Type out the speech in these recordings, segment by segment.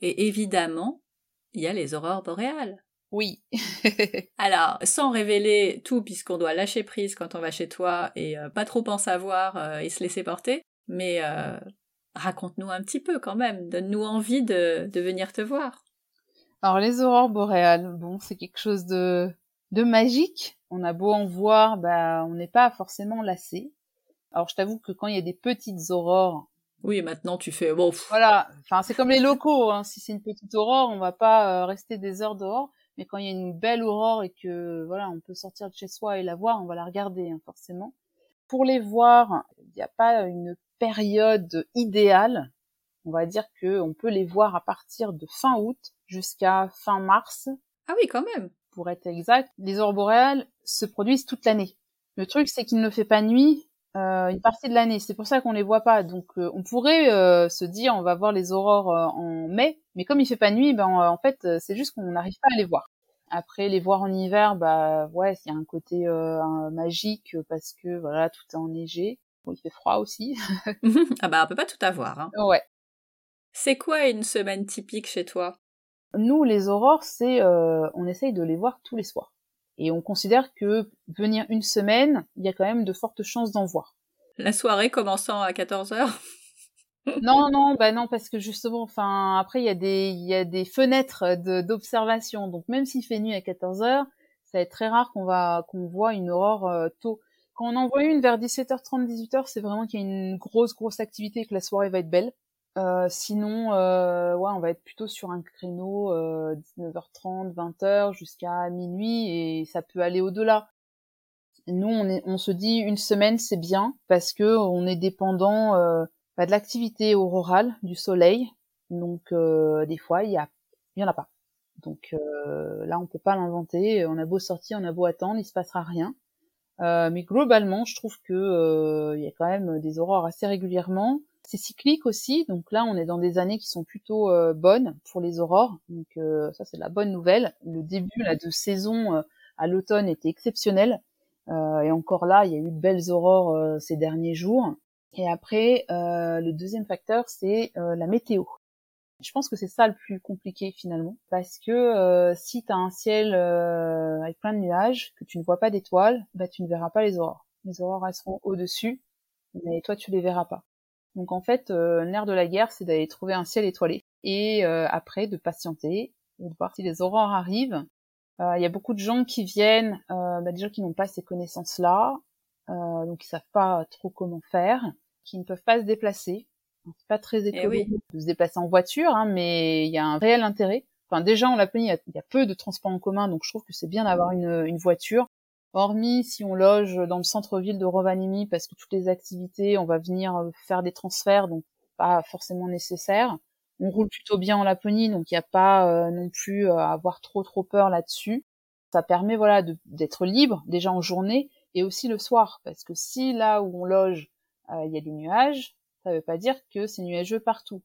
Et évidemment, il y a les aurores boréales. Oui. Alors, sans révéler tout, puisqu'on doit lâcher prise quand on va chez toi et euh, pas trop en savoir euh, et se laisser porter, mais euh, raconte-nous un petit peu quand même, donne-nous envie de, de venir te voir. Alors, les aurores boréales, bon, c'est quelque chose de, de magique. On a beau en voir, bah, on n'est pas forcément lassé. Alors, je t'avoue que quand il y a des petites aurores, oui, maintenant tu fais bon. Voilà, enfin c'est comme les locaux. Hein. Si c'est une petite aurore, on va pas rester des heures dehors. Mais quand il y a une belle aurore et que voilà, on peut sortir de chez soi et la voir, on va la regarder hein, forcément. Pour les voir, il n'y a pas une période idéale. On va dire que on peut les voir à partir de fin août jusqu'à fin mars. Ah oui, quand même. Pour être exact, les aurores boréales se produisent toute l'année. Le truc, c'est qu'il ne fait pas nuit euh, une partie de l'année. C'est pour ça qu'on les voit pas. Donc, euh, on pourrait euh, se dire, on va voir les aurores euh, en mai, mais comme il fait pas nuit, ben en fait, c'est juste qu'on n'arrive pas à les voir. Après, les voir en hiver, bah ouais, il y a un côté magique parce que voilà, tout est enneigé. Bon, il fait froid aussi. ah bah on peut pas tout avoir. Hein. Ouais. C'est quoi une semaine typique chez toi? Nous, les aurores, c'est on essaye de les voir tous les soirs. Et on considère que venir une semaine, il y a quand même de fortes chances d'en voir. La soirée commençant à 14 heures non, non, bah non, parce que justement, enfin, après, il y a des, il y a des fenêtres d'observation. Donc, même s'il fait nuit à 14 heures, ça va être très rare qu'on va, qu'on voit une aurore euh, tôt. Quand on en voit une vers 17h30, 18h, c'est vraiment qu'il y a une grosse, grosse activité et que la soirée va être belle. Euh, sinon, euh, ouais, on va être plutôt sur un créneau 19h30, 20h jusqu'à minuit et ça peut aller au-delà. Nous, on, se dit une semaine, c'est bien parce que on est dépendant euh, bah, de l'activité aurorale, du soleil. Donc, euh, des fois, il y a, y en a pas. Donc là, on peut pas l'inventer. On a beau sortir, on a beau attendre, il se passera rien. mais globalement, je trouve que il y a quand même des aurores assez régulièrement. C'est cyclique aussi, donc là on est dans des années qui sont plutôt euh, bonnes pour les aurores, donc euh, ça c'est la bonne nouvelle. Le début là de saison euh, à l'automne était exceptionnel, et encore là il y a eu de belles aurores ces derniers jours. Et après le deuxième facteur c'est la météo. Je pense que c'est ça le plus compliqué finalement, parce que si tu un ciel avec plein de nuages, que tu ne vois pas d'étoiles, bah tu ne verras pas les aurores. Les aurores elles seront au-dessus, mais toi tu les verras pas. Donc en fait, euh, l'air de la guerre, c'est d'aller trouver un ciel étoilé et euh, après de patienter et de voir si les aurores arrivent. Euh, il y a beaucoup de gens qui viennent, euh, bah, des gens qui n'ont pas ces connaissances-là, donc ils savent pas trop comment faire, qui ne peuvent pas se déplacer. C'est pas très eh écologique de se déplacer en voiture, hein, mais il y a un réel intérêt. Enfin, déjà, on l'a il y, y a peu de transports en commun, donc je trouve que c'est bien d'avoir une, une voiture. Hormis si on loge dans le centre-ville de Rovaniemi parce que toutes les activités, on va venir euh, faire des transferts, donc pas forcément nécessaire. On roule plutôt bien en Laponie, donc il n'y a pas euh, non plus euh, à avoir trop trop peur là-dessus. Ça permet voilà d'être libre déjà en journée et aussi le soir, parce que si là où on loge il y a des nuages, ça veut pas dire que c'est nuageux partout.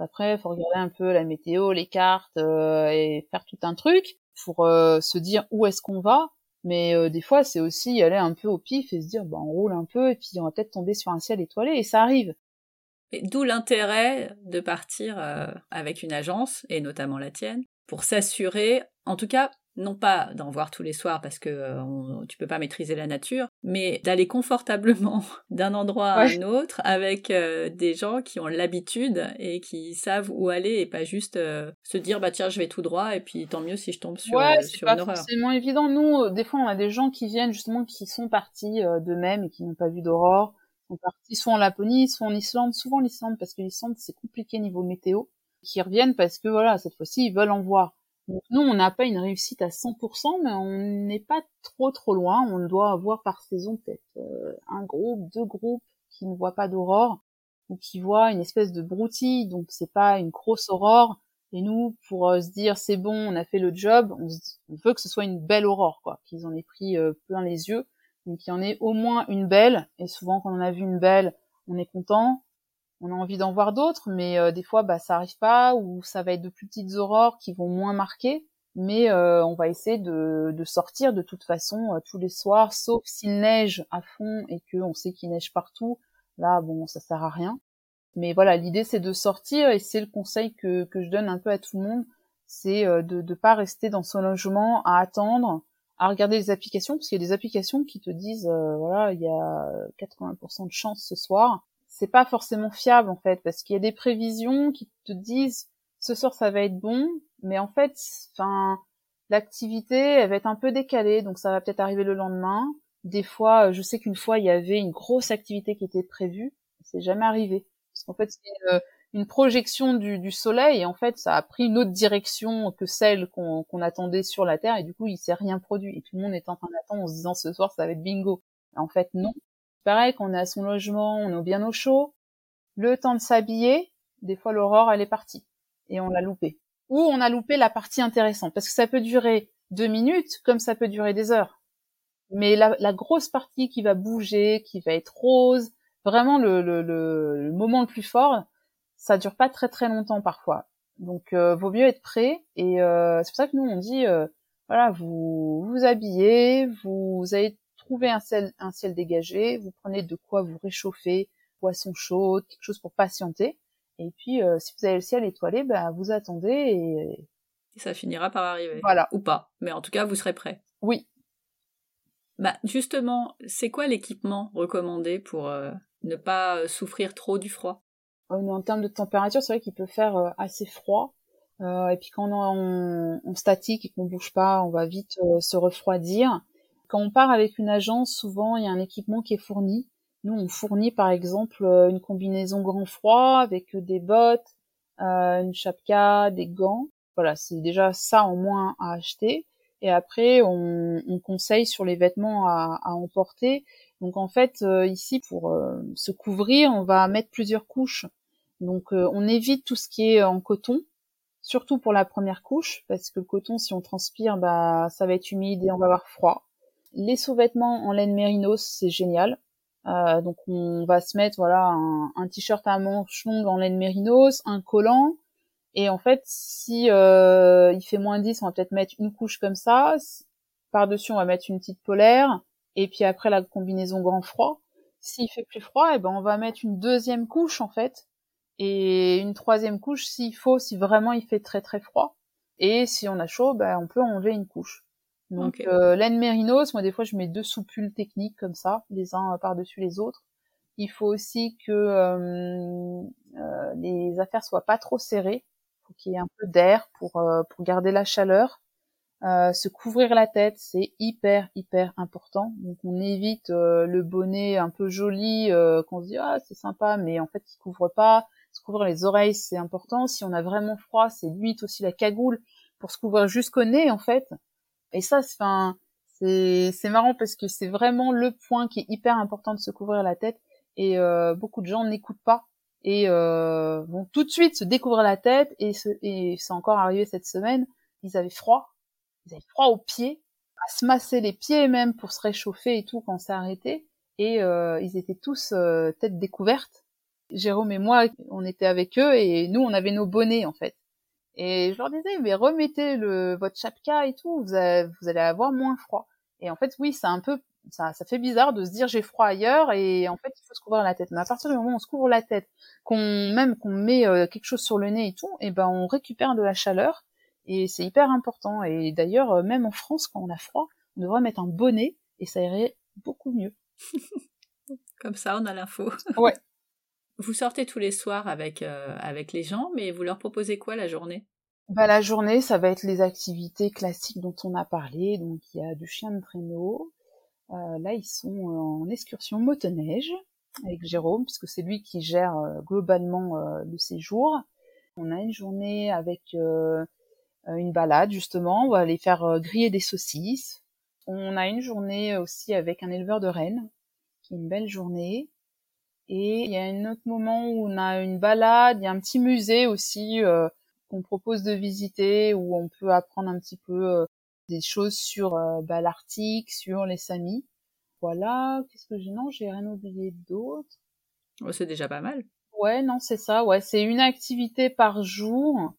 Après, faut regarder un peu la météo, les cartes et faire tout un truc pour se dire où est-ce qu'on va mais euh, des fois, c'est aussi aller un peu au pif et se dire, bah, on roule un peu et puis on va peut-être tomber sur un ciel étoilé et ça arrive. D'où l'intérêt de partir euh, avec une agence, et notamment la tienne, pour s'assurer, en tout cas, non pas d'en voir tous les soirs parce que euh, tu peux pas maîtriser la nature, mais d'aller confortablement d'un endroit à un autre avec euh, des gens qui ont l'habitude et qui savent où aller et pas juste euh, se dire bah tiens je vais tout droit et puis tant mieux si je tombe sur, ouais, sur une horreur. C'est moins évident. Nous, des fois on a des gens qui viennent justement qui sont partis d'eux-mêmes et qui n'ont pas vu d'aurore, sont partis soit en Laponie, soit en Islande, souvent l'Islande parce que l'Islande c'est compliqué niveau météo, qui reviennent parce que voilà cette fois-ci ils veulent en voir nous, on n'a pas une réussite à 100%, mais on n'est pas trop trop loin. On doit avoir par saison peut-être euh, un groupe, deux groupes qui ne voient pas d'aurore ou qui voient une espèce de broutille, donc c'est pas une grosse aurore. Et nous, pour euh, se dire c'est bon, on a fait le job, on, veut que ce soit une belle aurore, quoi, qu'ils en aient pris euh, plein les yeux, donc qu'il y en ait au moins une belle. Et souvent, quand on a vu une belle, on est content on a envie d'en voir d'autres, mais euh, des fois, bah, ça arrive pas, ou ça va être de plus petites aurores qui vont moins marquer. Mais euh, on va essayer de, sortir de toute façon euh, tous les soirs, sauf s'il neige à fond et que on sait qu'il neige partout. Là, bon, ça sert à rien. Mais voilà, l'idée c'est de sortir et c'est le conseil que, que je donne un peu à tout le monde, c'est de ne pas rester dans son logement à attendre, à regarder les applications, parce qu'il y a des applications qui te disent, voilà, il y a 80% de chance ce soir. C'est pas forcément fiable en fait, parce qu'il y a des prévisions qui te disent, ce soir ça va être bon, mais en fait, enfin, l'activité elle va être un peu décalée, donc ça va peut-être arriver le lendemain. Des fois, je sais qu'une fois il y avait une grosse activité qui était prévue, c'est jamais arrivé, parce qu'en fait c'est une projection du, du, soleil et en fait ça a pris une autre direction que celle qu'on attendait sur la Terre et du coup il s'est rien produit et tout le monde est en train d'attendre en se disant ce soir ça va être bingo. en fait non. Pareil qu'on est à son logement, on est bien au chaud, le temps de s'habiller, des fois l'aurore elle est partie et on l'a loupé. Ou on a loupé la partie intéressante parce que ça peut durer deux minutes comme ça peut durer des heures. Mais la, grosse partie qui va bouger, qui va être rose, vraiment le, moment le plus fort, ça dure pas très très longtemps parfois. Donc euh, vaut mieux être prêt et euh, c'est pour ça que nous on dit euh, voilà vous vous habillez, vous, avez trouvé un ciel un ciel dégagé, vous prenez de quoi vous réchauffer, poisson chaud, quelque chose pour patienter et puis si vous avez le ciel étoilé, bah vous attendez et, et ça finira par arriver. Voilà. Ou pas, mais en tout cas vous serez prêt. Oui. Bah justement, c'est quoi l'équipement recommandé pour ne pas souffrir trop du froid? En termes de température, c'est vrai qu'il peut faire euh, assez froid. Euh, et puis quand on est en, statique et qu'on bouge pas, on va vite euh, se refroidir. Quand on part avec une agence, souvent il y a un équipement qui est fourni. Nous, on fournit par exemple une combinaison grand froid avec des bottes, une chapka, des gants. Voilà, c'est déjà ça en moins à acheter. Et après, on, on conseille sur les vêtements à, à emporter. Donc en fait, ici, pour se couvrir, on va mettre plusieurs couches. Donc euh, on évite tout ce qui est en coton, surtout pour la première couche, parce que le coton, si on transpire, bah ça va être humide et on va avoir froid. Les sous-vêtements en laine mérinos, c'est génial. Euh, donc on va se mettre voilà un, t-shirt à manches longues en laine mérinos, un collant, et en fait si euh, il fait moins 10, on va peut-être mettre une couche comme ça. Par-dessus, on va mettre une petite polaire, et puis après la combinaison grand froid. S'il fait plus froid, eh ben on va mettre une deuxième couche en fait et une troisième couche s'il faut, si vraiment il fait très très froid. Et si on a chaud, ben, on peut enlever une couche. Donc euh, laine mérinos, moi des fois je mets deux soupules techniques comme ça, les uns par-dessus les autres. Il faut aussi que euh, euh, les affaires soient pas trop serrées, faut qu'il y ait un peu d'air pour euh, pour garder la chaleur. Euh, se couvrir la tête, c'est hyper hyper important. Donc on évite le bonnet un peu joli qu'on se dit ah c'est sympa, mais en fait il couvre pas se couvrir les oreilles, c'est important. Si on a vraiment froid, c'est limite aussi la cagoule pour se couvrir jusqu'au nez, en fait. Et ça, c'est, c'est marrant parce que c'est vraiment le point qui est hyper important de se couvrir la tête. Et euh, beaucoup de gens n'écoutent pas et euh, vont tout de suite se découvrir la tête. Et, et c'est encore arrivé cette semaine. Ils avaient froid, ils avaient froid aux pieds, à se masser les pieds même pour se réchauffer et tout quand c'est arrêté. Et euh, ils étaient tous tête découverte Jérôme et moi, on était avec eux et nous, on avait nos bonnets en fait. Et je leur disais, mais remettez le votre chapka et tout, vous, allez avoir moins froid. Et en fait, oui, c'est un peu, ça, ça fait bizarre de se dire j'ai froid ailleurs et en fait, il faut se couvrir la tête. Mais à partir du moment où on se couvre la tête, qu'on même qu'on met euh, quelque chose sur le nez et tout, et eh ben on récupère de la chaleur et c'est hyper important. Et d'ailleurs, euh, même en France, quand on a froid, on devrait mettre un bonnet et ça irait beaucoup mieux. Comme ça, on a l'info. ouais. Vous sortez tous les soirs avec, euh, avec les gens, mais vous leur proposez quoi la journée? Bah, La journée, ça va être les activités classiques dont on a parlé. Donc il y a du chien de traîneau. Euh, là, ils sont en excursion motoneige avec Jérôme, puisque c'est lui qui gère euh, globalement le séjour. On a une journée avec une balade, justement. On va aller faire griller des saucisses. On a une journée aussi avec un éleveur de rennes, qui est une belle journée. Et il y a un autre moment où on a une balade, il y a un petit musée aussi euh, qu'on propose de visiter où on peut apprendre un petit peu euh, des choses sur euh, bah, l'Arctique, sur les Samis. Voilà, qu'est-ce que j'ai Non, j'ai rien oublié d'autre. c'est déjà pas mal. Ouais, non, c'est ça. Ouais, c'est une activité par jour.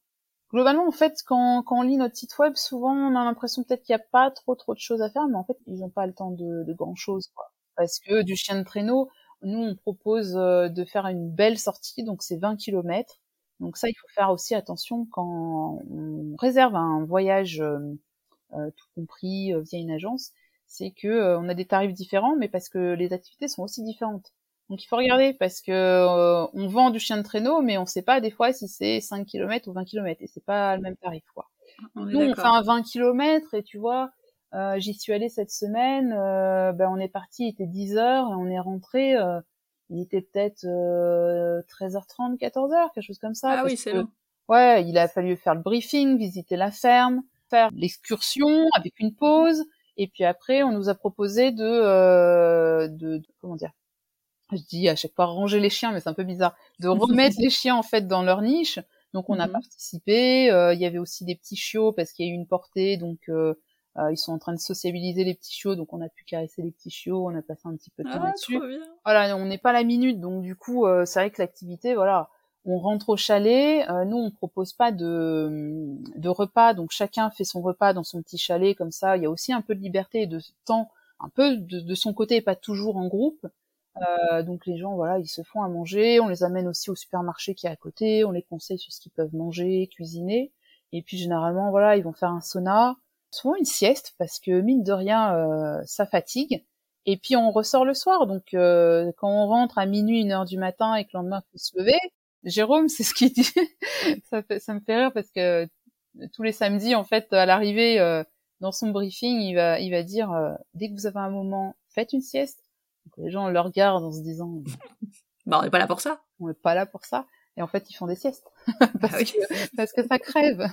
Globalement, en fait, quand, quand on lit notre site web, souvent on a l'impression peut-être qu'il n'y a pas trop trop de choses à faire, mais en fait, ils n'ont pas le temps de, de grand chose, quoi. Parce que du chien de traîneau, Nous, on propose de faire une belle sortie, donc c'est 20 km. Donc ça, il faut faire aussi attention quand on réserve un voyage tout compris via une agence, c'est que on a des tarifs différents, mais parce que les activités sont aussi différentes. Donc il faut regarder parce que euh, on vend du chien de traîneau, mais on sait pas des fois si c'est 5 km ou 20 km et c'est pas le même tarif quoi. Nous on fait un 20 km et tu vois, euh, j'y suis allée cette semaine, euh, ben on est parti, il était 10 heures et on est rentré, euh, il était peut-être 13h30, 14h, quelque chose comme ça. Ah oui c'est long. Ouais, il a fallu faire le briefing, visiter la ferme, faire l'excursion avec une pause. Et puis après, on nous a proposé de, de, de comment dire, je dis à chaque fois ranger les chiens, mais c'est un peu bizarre, de remettre les chiens en fait dans leur niche. Donc on a mhm. participé. Euh, il y avait aussi des petits chiots parce qu'il y a eu une portée, donc euh, euh, ils sont en train de sociabiliser les petits chiots, donc on a pu caresser les petits chiots. On a passé un petit peu de temps ah, là-dessus. Voilà, on n'est pas à la minute, donc du coup c'est vrai que l'activité, voilà, on rentre au chalet. nous on propose pas de de repas, donc chacun fait son repas dans son petit chalet comme ça. Il y a aussi un peu de liberté et de temps, un peu de, de son côté, et pas toujours en groupe. Euh, donc les gens, voilà, ils se font à manger. On les amène aussi au supermarché qui est à côté. On les conseille sur ce qu'ils peuvent manger, cuisiner. Et puis généralement, voilà, ils vont faire un sauna, souvent une sieste parce que mine de rien, euh, ça fatigue. Et puis on ressort le soir. Donc euh, quand on rentre à minuit, une heure du matin et que le lendemain faut se lever, Jérôme, c'est ce qu'il dit. ça, ça me fait rire parce que tous les samedis, en fait, à l'arrivée dans son briefing, il va, il va dire dès que vous avez un moment, faites une sieste les gens le regardent en se disant Bah on n'est pas là pour ça. On n'est pas là pour ça. Et en fait, ils font des siestes. parce, ah que, parce que ça crève.